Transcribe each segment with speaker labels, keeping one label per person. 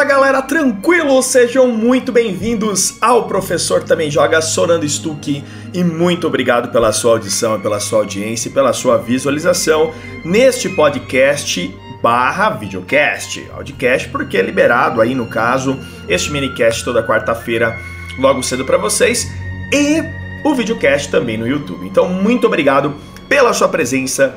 Speaker 1: Fala galera, tranquilo? Sejam muito bem-vindos ao Professor Também Joga Sorando Stuck e muito obrigado pela sua audição, pela sua audiência e pela sua visualização neste podcast barra videocast. Audiocast porque é liberado aí no caso este minicast toda quarta-feira logo cedo para vocês e o videocast também no YouTube. Então muito obrigado pela sua presença.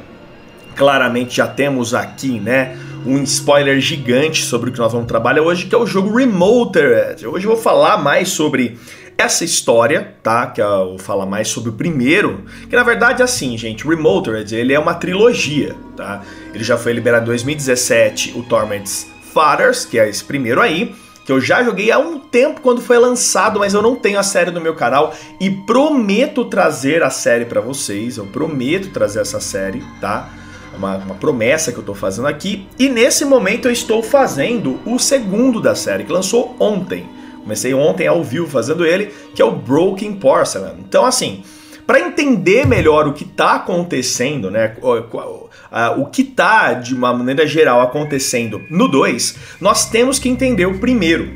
Speaker 1: Claramente já temos aqui, né? Um spoiler gigante sobre o que nós vamos trabalhar hoje, que é o jogo Remoted. Hoje eu vou falar mais sobre essa história, tá? Que eu vou falar mais sobre o primeiro, que na verdade é assim, gente, Remoted, ele é uma trilogia, tá? Ele já foi liberado em 2017, o Torment's Fathers, que é esse primeiro aí, que eu já joguei há um tempo quando foi lançado, mas eu não tenho a série no meu canal e prometo trazer a série para vocês, eu prometo trazer essa série, tá? Uma, uma promessa que eu estou fazendo aqui. E nesse momento eu estou fazendo o segundo da série, que lançou ontem. Comecei ontem ao vivo fazendo ele, que é o Broken Porcelain. Então, assim, para entender melhor o que está acontecendo, né? O que está, de uma maneira geral, acontecendo no 2, nós temos que entender o primeiro.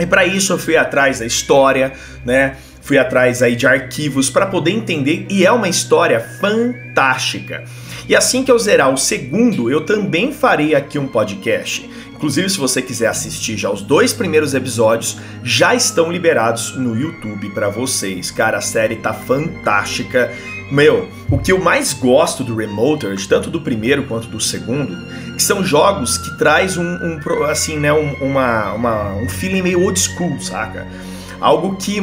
Speaker 1: E para isso eu fui atrás da história, né? Fui atrás aí de arquivos para poder entender e é uma história fantástica. E assim que eu zerar o segundo, eu também farei aqui um podcast. Inclusive, se você quiser assistir já os dois primeiros episódios, já estão liberados no YouTube para vocês. Cara, a série tá fantástica. Meu, o que eu mais gosto do Remoted, tanto do primeiro quanto do segundo, que são jogos que traz um, um assim, né, um, uma, uma, um feeling meio old school, saca? Algo que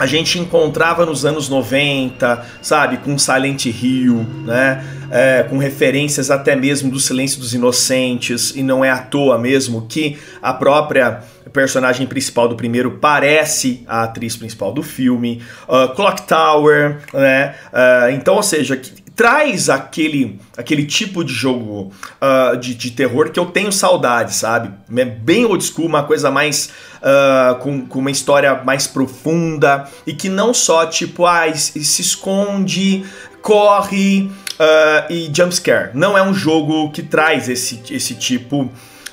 Speaker 1: a gente encontrava nos anos 90, sabe, com Silent Hill, né, é, com referências até mesmo do Silêncio dos Inocentes, e não é à toa mesmo que a própria personagem principal do primeiro parece a atriz principal do filme, uh, Clock Tower, né, uh, então, ou seja, traz aquele, aquele tipo de jogo uh, de, de terror que eu tenho saudade, sabe? É bem old school, uma coisa mais. Uh, com, com uma história mais profunda e que não só tipo, ah, se esconde, corre uh, e jumpscare. Não é um jogo que traz esse, esse tipo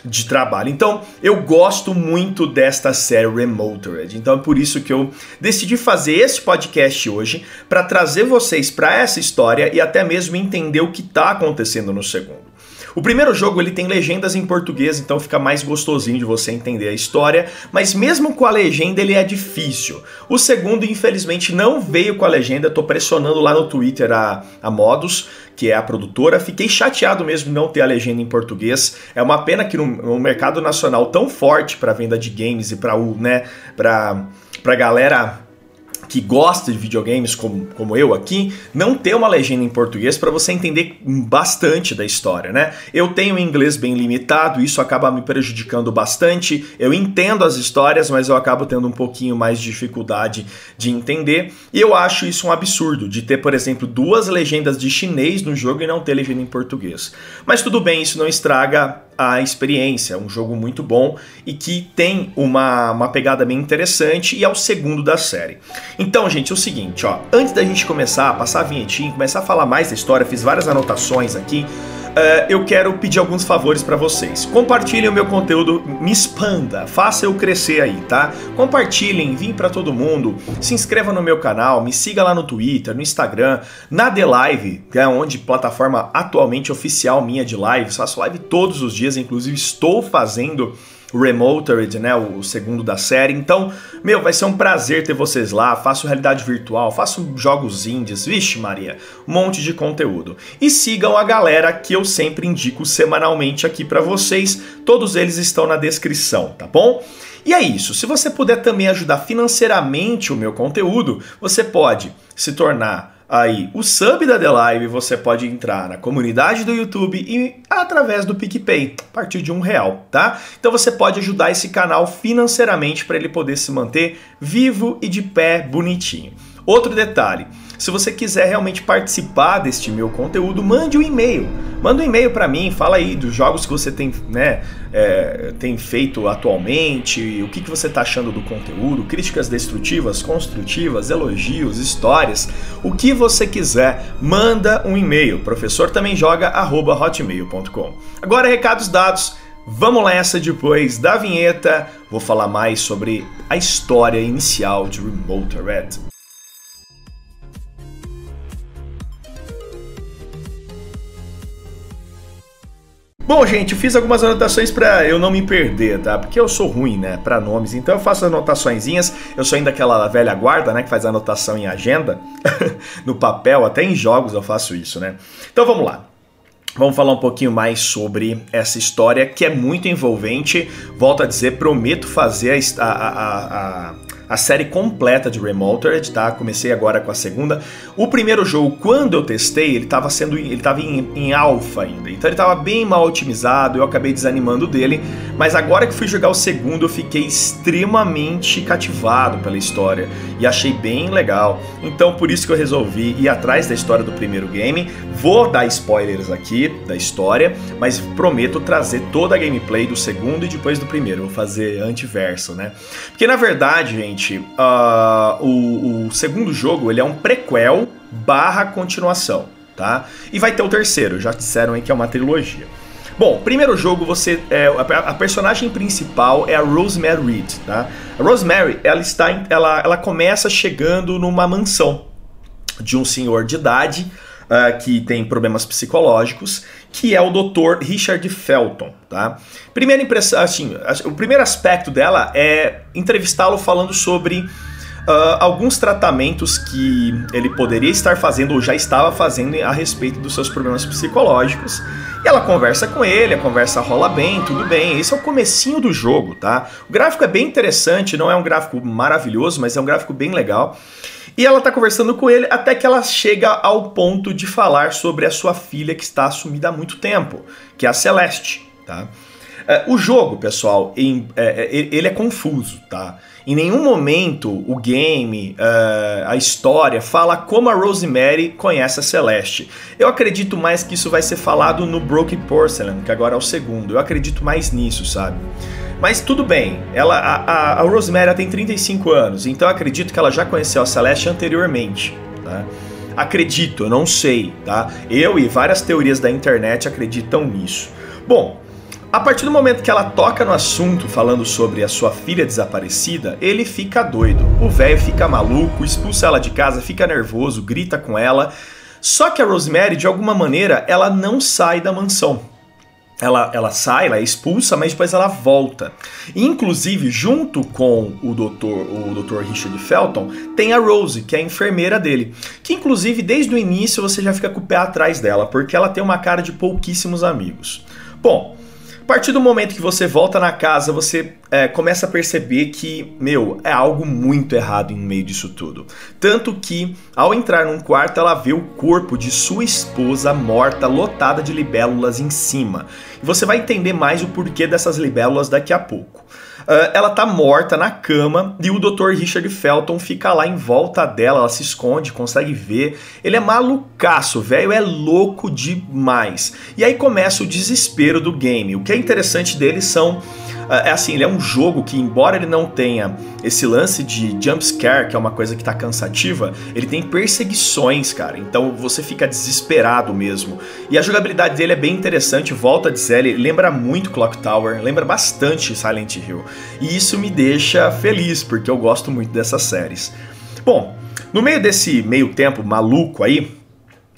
Speaker 1: de trabalho. Então, eu gosto muito desta série Remoted. Então, é por isso que eu decidi fazer esse podcast hoje para trazer vocês para essa história e até mesmo entender o que está acontecendo no segundo. O primeiro jogo ele tem legendas em português, então fica mais gostosinho de você entender a história, mas mesmo com a legenda ele é difícil. O segundo, infelizmente, não veio com a legenda, tô pressionando lá no Twitter a, a Modus, que é a produtora. Fiquei chateado mesmo não ter a legenda em português. É uma pena que no, mercado nacional tão forte para venda de games e para o, né, para para galera que gosta de videogames como, como eu aqui, não ter uma legenda em português para você entender bastante da história, né? Eu tenho inglês bem limitado, isso acaba me prejudicando bastante. Eu entendo as histórias, mas eu acabo tendo um pouquinho mais de dificuldade de entender. E eu acho isso um absurdo, de ter, por exemplo, duas legendas de chinês no jogo e não ter legenda em português. Mas tudo bem, isso não estraga a experiência. É um jogo muito bom e que tem uma, uma pegada bem interessante e é o segundo da série. Então, gente, é o seguinte, ó, antes da gente começar a passar a vinhetinha, começar a falar mais da história, fiz várias anotações aqui. Uh, eu quero pedir alguns favores para vocês. Compartilhem o meu conteúdo, me expanda, faça eu crescer aí, tá? Compartilhem, vim para todo mundo, se inscreva no meu canal, me siga lá no Twitter, no Instagram, na The Live, que é onde plataforma atualmente oficial minha de live, faço live todos os dias, inclusive estou fazendo Remoted, né, o segundo da série. Então, meu, vai ser um prazer ter vocês lá. Faço realidade virtual, faço jogos indies, vixe Maria, um monte de conteúdo. E sigam a galera que eu sempre indico semanalmente aqui para vocês. Todos eles estão na descrição, tá bom? E é isso. Se você puder também ajudar financeiramente o meu conteúdo, você pode se tornar aí o sub da The Live, você pode entrar na comunidade do YouTube e através do PicPay, a partir de um real, tá? Então você pode ajudar esse canal financeiramente para ele poder se manter vivo e de pé bonitinho. Outro detalhe, se você quiser realmente participar deste meu conteúdo, mande um e-mail. Manda um e-mail para mim, fala aí dos jogos que você tem, né, é, tem feito atualmente, o que, que você está achando do conteúdo, críticas destrutivas, construtivas, elogios, histórias, o que você quiser, manda um e-mail. Professor também joga hotmail.com. Agora recados dados. Vamos nessa depois da vinheta. Vou falar mais sobre a história inicial de Remote Red. Bom, gente, eu fiz algumas anotações para eu não me perder, tá? Porque eu sou ruim, né, para nomes. Então eu faço anotaçõezinhas. Eu sou ainda aquela velha guarda, né, que faz anotação em agenda, no papel, até em jogos eu faço isso, né? Então vamos lá. Vamos falar um pouquinho mais sobre essa história que é muito envolvente. Volto a dizer, prometo fazer a, a, a, a a série completa de Remoted, tá? Comecei agora com a segunda. O primeiro jogo, quando eu testei, ele estava sendo, ele tava em, em alfa ainda, então ele estava bem mal otimizado. Eu acabei desanimando dele, mas agora que fui jogar o segundo, eu fiquei extremamente cativado pela história e achei bem legal. Então por isso que eu resolvi ir atrás da história do primeiro game. Vou dar spoilers aqui da história, mas prometo trazer toda a gameplay do segundo e depois do primeiro. Vou fazer antiverso, né? Porque na verdade, gente seguinte, uh, o, o, segundo jogo ele é um prequel barra continuação, tá? E vai ter o terceiro, já disseram aí que é uma trilogia. Bom, primeiro jogo você é, a, a, personagem principal é a Rosemary Reed, tá? A Rosemary ela está ela, ela começa chegando numa mansão de um senhor de idade uh, que tem problemas psicológicos, que é o Dr. Richard Felton, tá? Primeira impressão, assim, o primeiro aspecto dela é entrevistá-lo falando sobre Uh, alguns tratamentos que ele poderia estar fazendo ou já estava fazendo a respeito dos seus problemas psicológicos. E ela conversa com ele, a conversa rola bem, tudo bem. Esse é o comecinho do jogo, tá? O gráfico é bem interessante, não é um gráfico maravilhoso, mas é um gráfico bem legal. E ela tá conversando com ele até que ela chega ao ponto de falar sobre a sua filha que está sumida há muito tempo, que é a Celeste, tá? É, o jogo, pessoal, é, é ele é confuso, tá? Em nenhum momento o game, uh, a história, fala como a Rosemary conhece a Celeste. Eu acredito mais que isso vai ser falado no Broken Porcelain, que agora é o segundo. Eu acredito mais nisso, sabe? Mas tudo bem, ela, a, a, Rosemary tem 35 anos, então acredito que ela já conheceu a Celeste anteriormente. Tá? Acredito, eu não sei, tá? Eu e várias teorias da internet acreditam nisso. Bom, a partir do momento que ela toca no assunto falando sobre a sua filha desaparecida, ele fica doido. O velho fica maluco, expulsa ela de casa, fica nervoso, grita com ela. Só que a Rosemary, de alguma maneira, ela não sai da mansão ela, ela sai, ela é expulsa, mas depois ela volta. Inclusive, junto com o doutor, o Dr. Richard Felton, tem a Rose, que é a enfermeira dele. Que inclusive, desde o início, você já fica com o pé atrás dela, porque ela tem uma cara de pouquíssimos amigos. Bom, partir do momento que você volta na casa, você é, começa a perceber que, meu, é algo muito errado em meio disso tudo. Tanto que, ao entrar num quarto, ela vê o corpo de sua esposa morta, lotada de libélulas em cima. E você vai entender mais o porquê dessas libélulas daqui a pouco. Uh, ela tá morta na cama e o Dr. Richard Felton fica lá em volta dela, ela se esconde, consegue ver. Ele é malucaço, velho, é louco demais. E aí começa o desespero do game. O que é interessante dele são é assim, ele é um jogo que, embora ele não tenha esse lance de jump scare, que é uma coisa que tá cansativa, ele tem perseguições, cara. Então você fica desesperado mesmo. E a jogabilidade dele é bem interessante, volta a dizer, ele lembra muito Clock Tower, lembra bastante Silent Hill. E isso me deixa feliz, porque eu gosto muito dessas séries. Bom, no meio desse meio tempo maluco aí,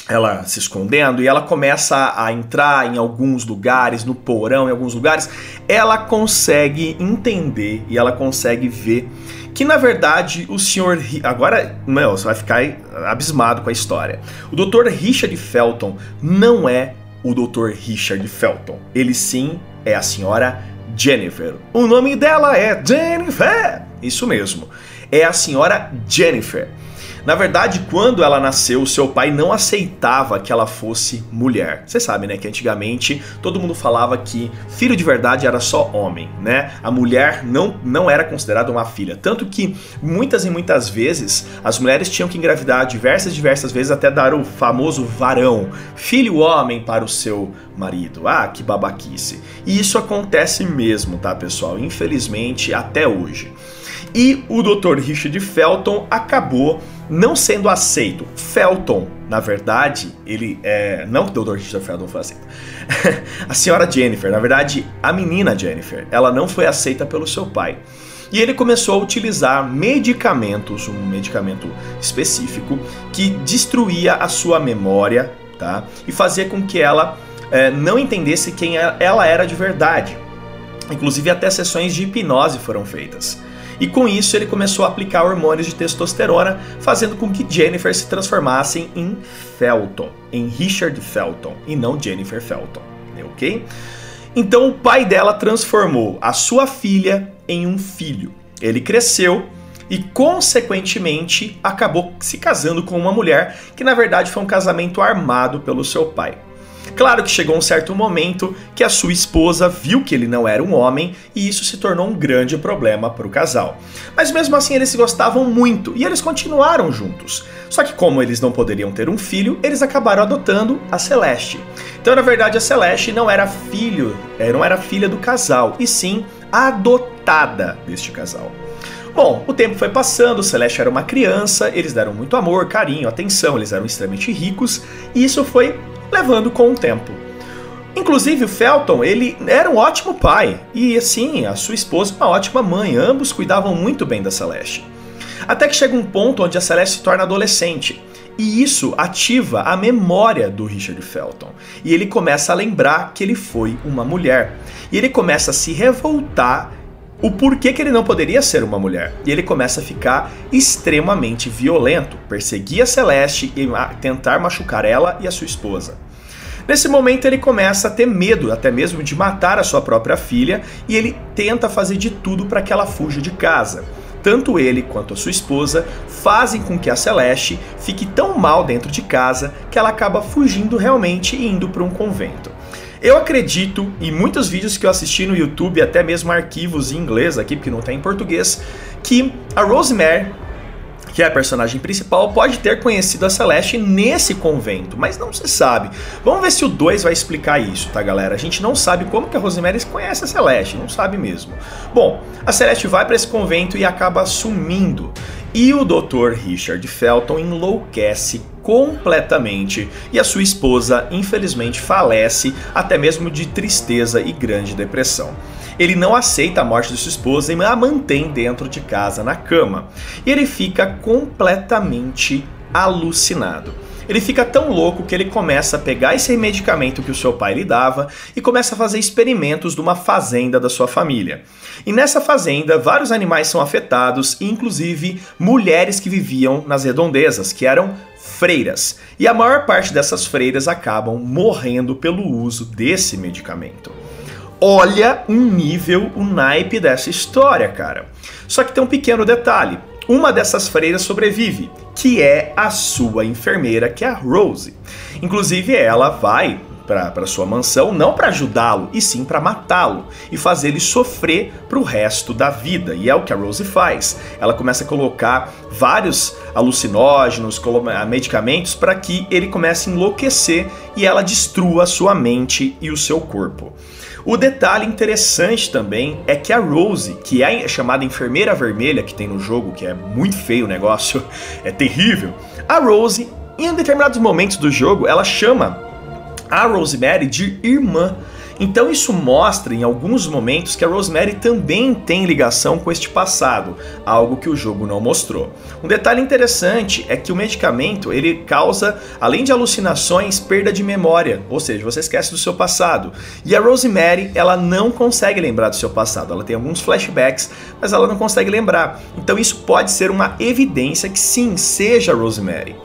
Speaker 1: ela se escondendo e ela começa a entrar em alguns lugares, no porão, em alguns lugares, ela consegue entender e ela consegue ver que na verdade o senhor. Agora, meu, você vai ficar abismado com a história. O Dr. Richard Felton não é o Dr. Richard Felton. Ele sim é a senhora Jennifer. O nome dela é Jennifer! Isso mesmo. É a senhora Jennifer. Na verdade, quando ela nasceu, seu pai não aceitava que ela fosse mulher. Você sabe, né, que antigamente todo mundo falava que filho de verdade era só homem, né? A mulher não, não era considerada uma filha. Tanto que muitas e muitas vezes as mulheres tinham que engravidar diversas diversas vezes até dar o famoso varão, filho homem para o seu marido. Ah, que babaquice. E isso acontece mesmo, tá, pessoal? Infelizmente, até hoje. E o Dr. Richard Felton acabou não sendo aceito. Felton, na verdade, ele é. Não que o Dr. Richard Felton foi aceito. a senhora Jennifer, na verdade, a menina Jennifer, ela não foi aceita pelo seu pai. E ele começou a utilizar medicamentos, um medicamento específico, que destruía a sua memória, tá? E fazia com que ela é, não entendesse quem ela era de verdade. Inclusive, até sessões de hipnose foram feitas. E com isso, ele começou a aplicar hormônios de testosterona, fazendo com que Jennifer se transformasse em Felton, em Richard Felton, e não Jennifer Felton, ok? Então, o pai dela transformou a sua filha em um filho. Ele cresceu e, consequentemente, acabou se casando com uma mulher que, na verdade, foi um casamento armado pelo seu pai. Claro que chegou um certo momento que a sua esposa viu que ele não era um homem e isso se tornou um grande problema para o casal. Mas mesmo assim eles se gostavam muito e eles continuaram juntos. Só que como eles não poderiam ter um filho, eles acabaram adotando a Celeste. Então na verdade a Celeste não era filho, eh, não era filha do casal, e sim adotada deste casal. Bom, o tempo foi passando, Celeste era uma criança, eles deram muito amor, carinho, atenção, eles eram extremamente ricos, e isso foi levando com o tempo. Inclusive o Felton, ele era um ótimo pai e assim, a sua esposa uma ótima mãe, ambos cuidavam muito bem da Celeste. Até que chega um ponto onde a Celeste se torna adolescente. E isso ativa a memória do Richard Felton. E ele começa a lembrar que ele foi uma mulher. E ele começa a se revoltar o porquê que ele não poderia ser uma mulher. E ele começa a ficar extremamente violento, perseguir a Celeste e tentar machucar ela e a sua esposa. Nesse momento ele começa a ter medo até mesmo de matar a sua própria filha e ele tenta fazer de tudo para que ela fuja de casa. Tanto ele quanto a sua esposa fazem com que a Celeste fique tão mal dentro de casa que ela acaba fugindo realmente e indo para um convento. Eu acredito, em muitos vídeos que eu assisti no YouTube, até mesmo arquivos em inglês aqui, porque não tem em português, que a Rosemary que é a personagem principal, pode ter conhecido a Celeste nesse convento, mas não se sabe. Vamos ver se o 2 vai explicar isso, tá, galera? A gente não sabe como que a Rosemary conhece a Celeste, não sabe mesmo. Bom, a Celeste vai para esse convento e acaba sumindo. E o Dr. Richard Felton enlouquece completamente e a sua esposa, infelizmente, falece até mesmo de tristeza e grande depressão. Ele não aceita a morte de sua esposa e a mantém dentro de casa na cama. E ele fica completamente alucinado. Ele fica tão louco que ele começa a pegar esse medicamento que o seu pai lhe dava e começa a fazer experimentos de uma fazenda da sua família. E nessa fazenda, vários animais são afetados, inclusive mulheres que viviam nas redondezas, que eram freiras. E a maior parte dessas freiras acabam morrendo pelo uso desse medicamento. Olha o nível, o naipe dessa história, cara. Só que tem um pequeno detalhe. Uma dessas freiras sobrevive, que é a sua enfermeira, que é a Rose. Inclusive, ela vai para sua mansão não para ajudá-lo, e sim para matá-lo e fazer ele sofrer para o resto da vida. E é o que a Rose faz. Ela começa a colocar vários alucinógenos, medicamentos para que ele comece a enlouquecer e ela destrua sua mente e o seu corpo. O detalhe interessante também é que a Rose, que é chamada enfermeira vermelha que tem no jogo, que é muito feio o negócio, é terrível. A Rose, em determinados momentos do jogo, ela chama a Rosemary de irmã. Então isso mostra em alguns momentos que a Rosemary também tem ligação com este passado, algo que o jogo não mostrou. Um detalhe interessante é que o medicamento ele causa, além de alucinações, perda de memória, ou seja, você esquece do seu passado. E a Rosemary ela não consegue lembrar do seu passado, ela tem alguns flashbacks, mas ela não consegue lembrar. Então isso pode ser uma evidência que sim seja a Rosemary.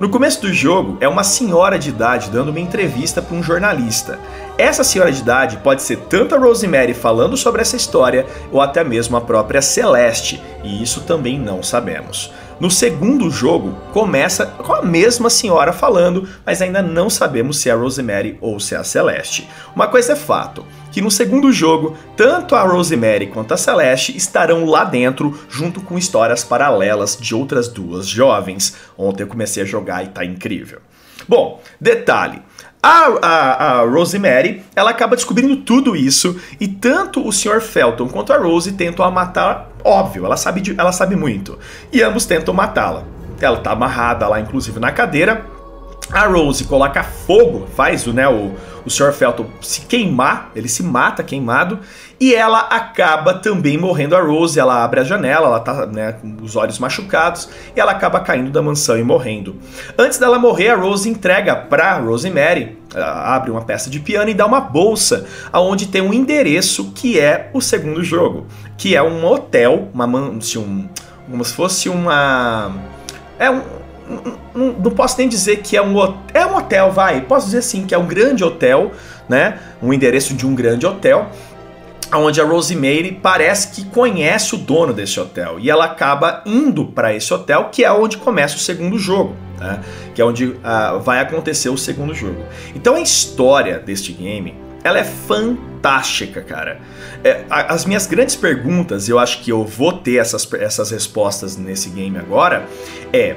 Speaker 1: No começo do jogo, é uma senhora de idade dando uma entrevista para um jornalista. Essa senhora de idade pode ser tanto a Rosemary falando sobre essa história ou até mesmo a própria Celeste, e isso também não sabemos. No segundo jogo, começa com a mesma senhora falando, mas ainda não sabemos se é a Rosemary ou se é a Celeste. Uma coisa é fato, que no segundo jogo, tanto a Rosemary quanto a Celeste estarão lá dentro, junto com histórias paralelas de outras duas jovens. Ontem eu comecei a jogar e tá incrível. Bom, detalhe. A, a, a Rosemary, ela acaba descobrindo tudo isso e tanto o Sr. Felton quanto a Rose tentam a matar, óbvio, ela sabe, ela sabe muito. E ambos tentam matá-la. Ela tá amarrada lá, inclusive, na cadeira. A Rose coloca fogo, faz né, o, o Sr. Felton se queimar, ele se mata queimado, e ela acaba também morrendo. A Rose, ela abre a janela, ela tá né, com os olhos machucados, e ela acaba caindo da mansão e morrendo. Antes dela morrer, a Rose entrega pra Rosemary, abre uma peça de piano e dá uma bolsa, aonde tem um endereço que é o segundo jogo, que é um hotel, uma, assim, um, como se fosse uma... É um, não, não, posso nem dizer que é um é um hotel, vai. Posso dizer sim que é um grande hotel, né? Um endereço de um grande hotel, onde a Rosemary parece que conhece o dono desse hotel e ela acaba indo para esse hotel, que é onde começa o segundo jogo, né? Que é onde uh, vai acontecer o segundo jogo. Então a história deste game ela é fantástica, cara. É, as minhas grandes perguntas, eu acho que eu vou ter essas, essas respostas nesse game agora, é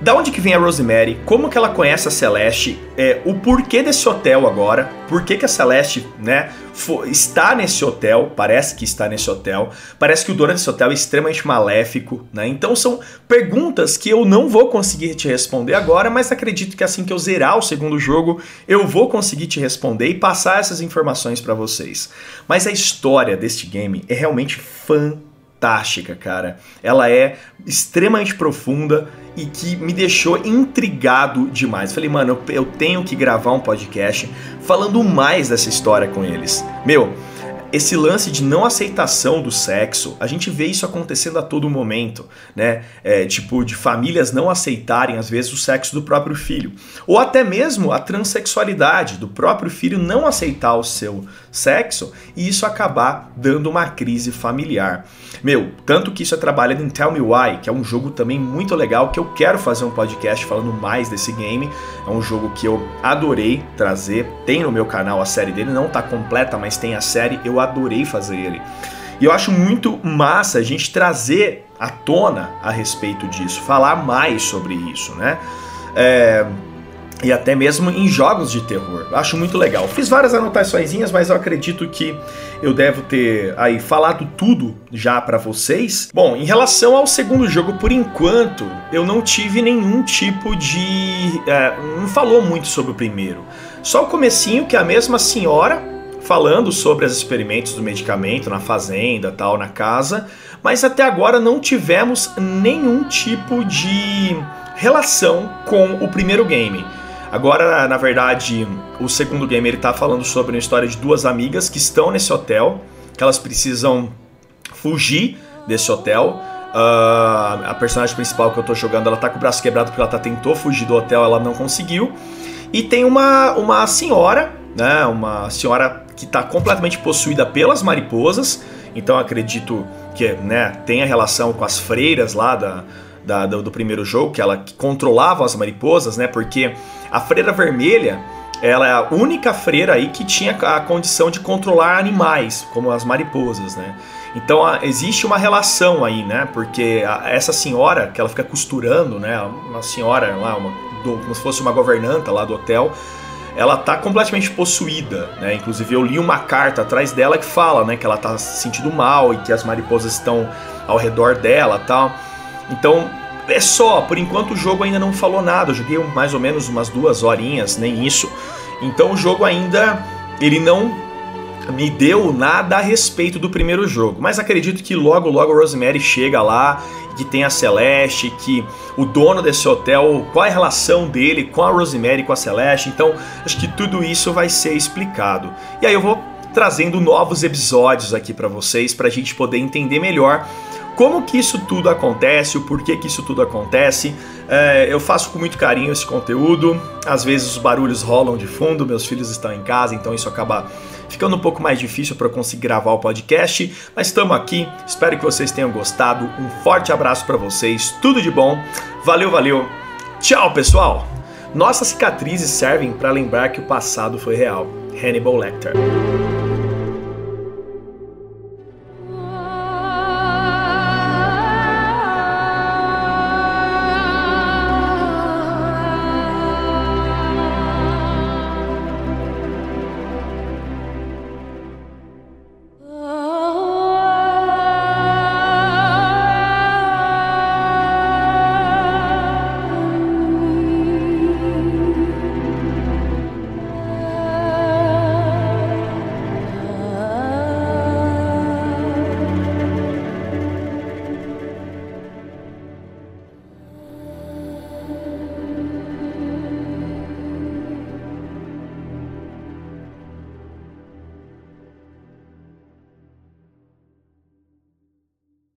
Speaker 1: da onde que vem a Rosemary? Como que ela conhece a Celeste? É, o porquê desse hotel agora? Por que, que a Celeste, né, está nesse hotel? Parece que está nesse hotel. Parece que o dono desse hotel é extremamente maléfico, né? Então são perguntas que eu não vou conseguir te responder agora, mas acredito que assim que eu zerar o segundo jogo, eu vou conseguir te responder e passar essas informações para vocês. Mas a história deste game é realmente fantástica fantástica, cara. Ela é extremamente profunda e que me deixou intrigado demais. Falei, mano, eu tenho que gravar um podcast falando mais dessa história com eles. Meu, esse lance de não aceitação do sexo, a gente vê isso acontecendo a todo momento, né? É, tipo, de famílias não aceitarem, às vezes, o sexo do próprio filho. Ou até mesmo a transexualidade, do próprio filho não aceitar o seu sexo e isso acabar dando uma crise familiar. Meu, tanto que isso é trabalhado em Tell Me Why, que é um jogo também muito legal, que eu quero fazer um podcast falando mais desse game. É um jogo que eu adorei trazer, tem no meu canal a série dele, não tá completa, mas tem a série, eu adorei fazer ele. E eu acho muito massa a gente trazer à tona a respeito disso, falar mais sobre isso, né? É, e até mesmo em jogos de terror. Acho muito legal. Fiz várias anotações, mas eu acredito que eu devo ter aí falado tudo já para vocês. Bom, em relação ao segundo jogo, por enquanto, eu não tive nenhum tipo de. É, não falou muito sobre o primeiro. Só o comecinho que a mesma senhora falando sobre os experimentos do medicamento na fazenda, tal, na casa, mas até agora não tivemos nenhum tipo de relação com o primeiro game. Agora, na verdade, o segundo game ele tá falando sobre uma história de duas amigas que estão nesse hotel, que elas precisam fugir desse hotel. Uh, a personagem principal que eu tô jogando, ela tá com o braço quebrado porque ela tá, tentou fugir do hotel, ela não conseguiu. E tem uma, uma senhora, né, uma senhora que está completamente possuída pelas mariposas. Então acredito que né, tem a relação com as freiras lá da, da do, do, primeiro jogo, que ela controlava as mariposas, né? Porque a freira vermelha ela é a única freira aí que tinha a condição de controlar animais, como as mariposas, né? Então existe uma relação aí, né? Porque a, essa senhora que ela fica costurando, né? Uma senhora lá, uma, do, como se fosse uma governanta lá do hotel, ela tá completamente possuída, né? Inclusive eu li uma carta atrás dela que fala, né, que ela tá se sentindo mal e que as mariposas estão ao redor dela, tal. Então, é só, por enquanto o jogo ainda não falou nada. Eu joguei mais ou menos umas duas horinhas, nem isso. Então o jogo ainda ele não me deu nada a respeito do primeiro jogo. Mas acredito que logo logo Rosemary chega lá que tem a Celeste, que o dono desse hotel, qual é a relação dele com a Rosemary, com a Celeste. Então, acho que tudo isso vai ser explicado. E aí eu vou trazendo novos episódios aqui para vocês para a gente poder entender melhor como que isso tudo acontece, o porquê que isso tudo acontece. É, eu faço com muito carinho esse conteúdo. Às vezes os barulhos rolam de fundo, meus filhos estão em casa, então isso acaba ficando um pouco mais difícil para eu conseguir gravar o podcast, mas estamos aqui. Espero que vocês tenham gostado. Um forte abraço para vocês, tudo de bom. Valeu, valeu. Tchau, pessoal. Nossas cicatrizes servem para lembrar que o passado foi real. Hannibal Lecter.